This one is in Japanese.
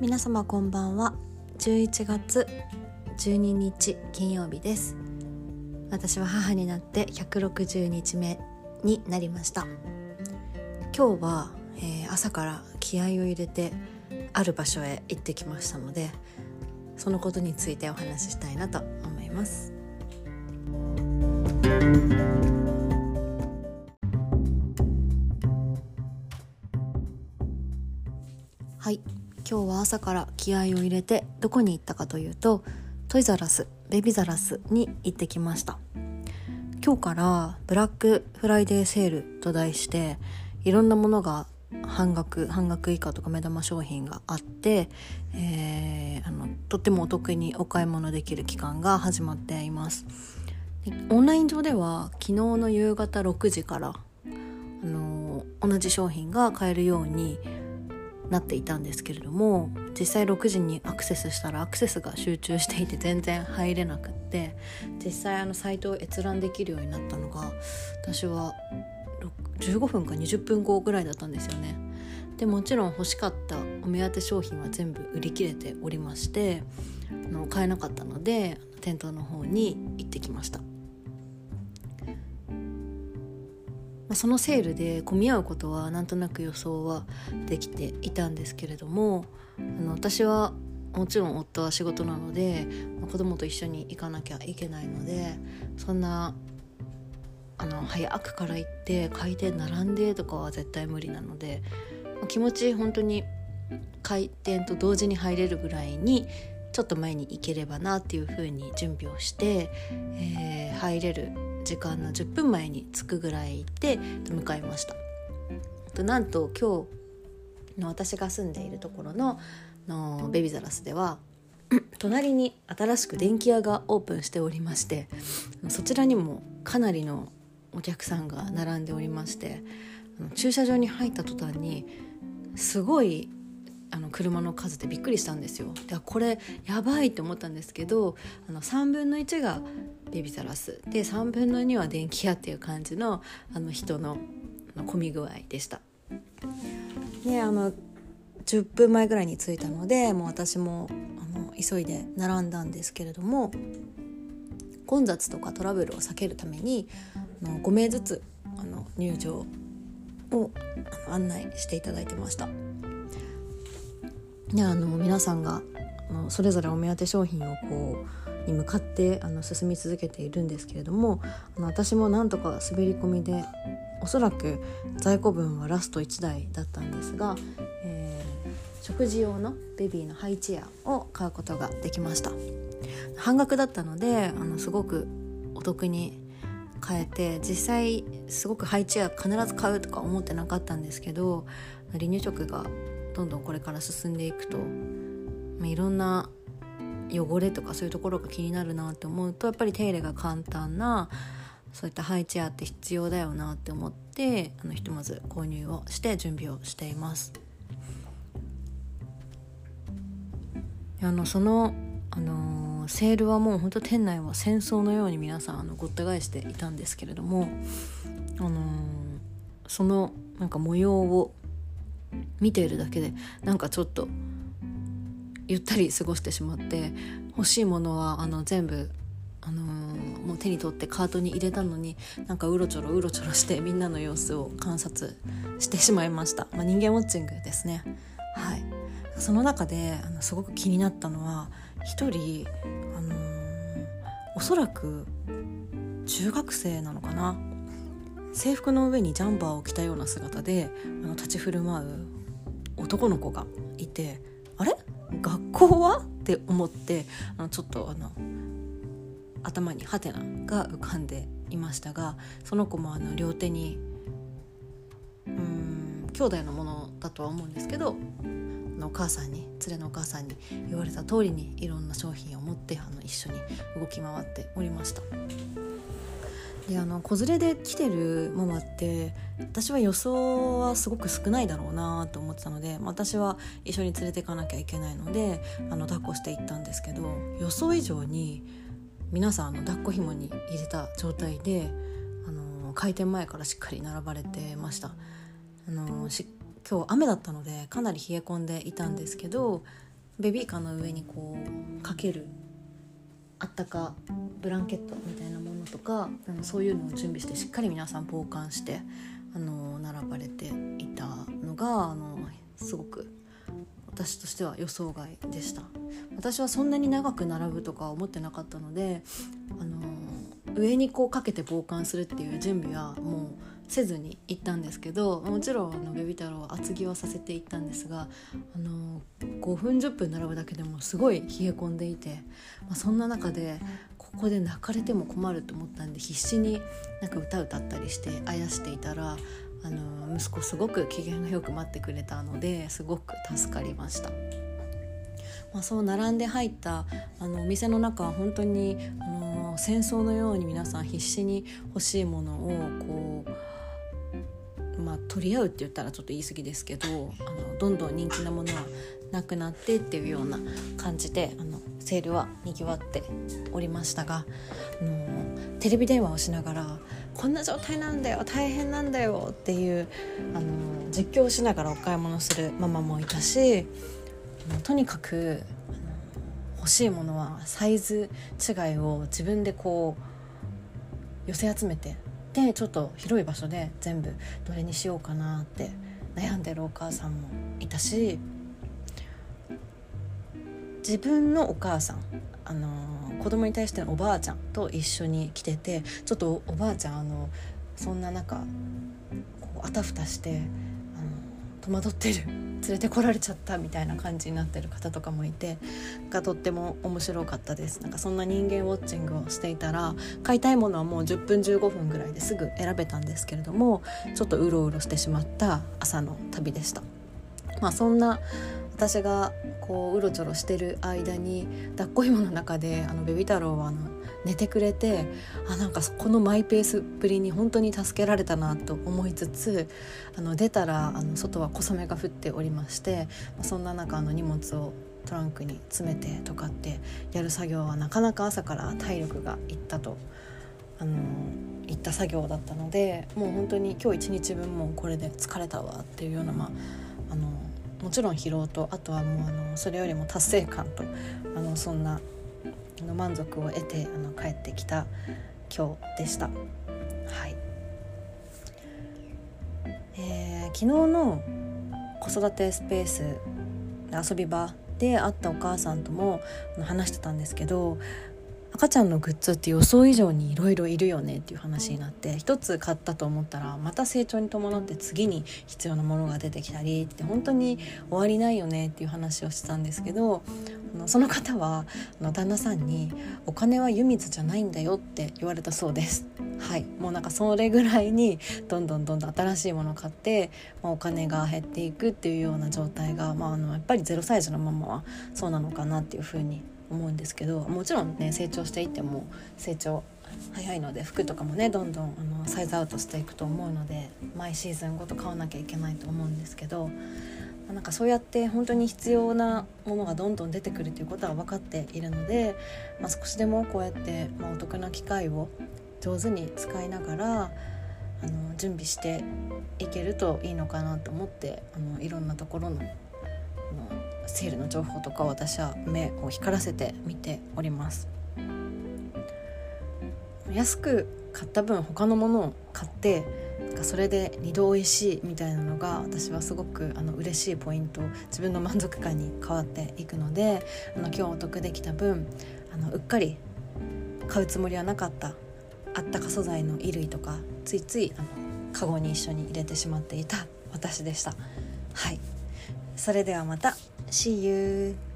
皆様こんばんは。11月12日金曜日です。私は母になって160日目になりました。今日は、えー、朝から気合を入れてある場所へ行ってきましたのでそのことについてお話ししたいなと思います。今日は朝から気合を入れてどこに行ったかというとトイザラスベビザラスに行ってきました。今日からブラックフライデーセールと題していろんなものが半額半額以下とか目玉商品があって、えー、あのとってもお得にお買い物できる期間が始まっています。オンライン上では昨日の夕方6時からあの同じ商品が買えるようになっていたんですけれども実際6時にアクセスしたらアクセスが集中していて全然入れなくって実際あのサイトを閲覧できるようになったのが私は15分か20分後ぐらいだったんですよね。でもちろん欲しかったお目当て商品は全部売り切れておりましてあの買えなかったので店頭の方に行ってきました。まあ、そのセールで混み合うことはなんとなく予想はできていたんですけれどもあの私はもちろん夫は仕事なので、まあ、子供と一緒に行かなきゃいけないのでそんなあの早くから行って開店並んでとかは絶対無理なので、ま、気持ち本当に開店と同時に入れるぐらいにちょっと前に行ければなっていうふうに準備をして、えー、入れる時間の10分前に着くぐらいで向かいました。となんと今日の私が住んでいるところののベビザラスでは 隣に新しく電気屋がオープンしておりましてそちらにもかなりのお客さんが並んでおりまして駐車場に入った途端にすごいあの車の数でびっくりしたんですよ。でこれやばいって思ったんですけどあの3分の1がベビザラスで3分の2は電気屋っていう感じのあの人の混み具合でした。であの10分前ぐらいに着いたのでもう私もあの急いで並んだんですけれども混雑とかトラブルを避けるためにあの5名ずつあの入場を案内していただいてました。であの皆さんがそれぞれお目当て商品をこうに向かってあの進み続けているんですけれどもあの私もなんとか滑り込みでおそらく在庫分はラスト1台だったんですが、えー、食事用のベビーのハイチェアを買うことができました。半額だったのであのすごくお得に買えて実際すごくハイチェア必ず買うとか思ってなかったんですけど離乳食がどんどんこれから進んでいくと、まあ、いろんな汚れとかそういうところが気になるなって思うとやっぱり手入れが簡単なそういったハイチェアって必要だよなって思ってあのひとまず購入をして準備をしています。あのその、あのー、セールはもう本当店内は戦争のように皆さんあのごった返していたんですけれども、あのー、そのなんか模様を見ているだけでなんかちょっとゆったり過ごしてしまって欲しいものはあの全部あのー、もう手に取ってカートに入れたのになんかうろちょろうろちょろしてみんなの様子を観察してしまいました、まあ、人間ウォッチングですね。はい。その中であのすごく気になったのは一人、あのー、おそらく中学生なのかな。制服の上にジャンバーを着たような姿であの立ち振る舞う男の子がいてあれ？学校は？って思ってあのちょっとあの頭にハテナが浮かんでいましたがその子もあの両手にうん兄弟のものだとは思うんですけどお母さんに連れのお母さんに言われた通りにいろんな商品を持ってあの一緒に動き回っておりました。であの子連れで来てるママって私は予想はすごく少ないだろうなと思ってたので私は一緒に連れていかなきゃいけないのであの抱っこしていったんですけど予想以上に皆さんあの抱っこ紐に入れた状態であの開店前からしっかり並ばれてました。あの今日雨だったのでかなり冷え込んでいたんですけどベビーカーの上にこうかけるあったかブランケットみたいなものとかあのそういうのを準備してしっかり皆さん防寒してあの並ばれていたのがあのすごく私としては予想外でした。私はそんなに長く並ぶとか思ってなかったのであの上にこうかけて防寒するっていう準備はもうせずに行ったんですけどもちろんあのベビ太郎は厚着をさせていったんですがあの5分10分並ぶだけでもすごい冷え込んでいて、まあ、そんな中でここで泣かれても困ると思ったんで必死になんか歌歌ったりしてあやしていたらあの息子すごく機嫌がよく待ってくれたのですごく助かりました。まあ、そう並んで入ったあのお店の中は本当にあの戦争のように皆さん必死に欲しいものをこうまあ、取り合うって言ったらちょっと言い過ぎですけどあのどんどん人気なものはなくなってっていうような感じであのセールはにぎわっておりましたがあのテレビ電話をしながら「こんな状態なんだよ大変なんだよ」っていうあの実況をしながらお買い物するママもいたしとにかく欲しいものはサイズ違いを自分でこう寄せ集めてでちょっと広い場所で全部どれにしようかなって悩んでるお母さんもいたし自分のお母さんあの子供に対してのおばあちゃんと一緒に来ててちょっとおばあちゃんあのそんな中こうあたふたしてあの戸惑ってる。連れてこられちゃったみたいな感じになってる方とかもいてがとっても面白かったですなんかそんな人間ウォッチングをしていたら買いたいものはもう10分15分ぐらいですぐ選べたんですけれどもちょっとうろうろしてしまった朝の旅でした。まあ、そんな私がこううろちょろしてる間に抱っこ紐の中であのベビ太郎はあの寝てくれてあなんかこのマイペースっぷりに本当に助けられたなと思いつつあの出たらあの外は小雨が降っておりましてそんな中の荷物をトランクに詰めてとかってやる作業はなかなか朝から体力がいったと。あのいった作業だったのでもう本当に今日一日分もこれで疲れたわっていうような、まあ、あのもちろん疲労とあとはもうあのそれよりも達成感とあのそんなの満足を得てあの帰ってきた今日でした。はいえー、昨日の子育てスペース遊び場で会ったお母さんとも話してたんですけど赤ちゃんのグッズって予想以上にいろいろいるよねっていう話になって一つ買ったと思ったらまた成長に伴って次に必要なものが出てきたりって本当に終わりないよねっていう話をしてたんですけどその方はあの旦那さんに「お金は湯水じゃないんだよ」って言われたそうです。はいもうなんかそれぐらいにどんどんどんどん新しいものを買って、まあ、お金が減っていくっていうような状態が、まあ、あのやっぱり0歳児のママはそうなのかなっていうふうに思うんですけどもちろんね成長していっても成長早いので服とかもねどんどんあのサイズアウトしていくと思うので毎シーズンごと買わなきゃいけないと思うんですけどなんかそうやって本当に必要なものがどんどん出てくるということは分かっているので、まあ、少しでもこうやって、まあ、お得な機会を上手に使いながらあの準備していけるといいのかなと思ってあのいろんなところのセールの情報とかを私は目を光らせて見ております。安く買った分他のものを買ってそれで2度美味しいみたいなのが私はすごくあの嬉しいポイント自分の満足感に変わっていくのであの今日お得できた分あのうっかり買うつもりはなかったあったか素材の衣類とかついついあのカゴに一緒に入れてしまっていた私でした。はい。それではまた。See you!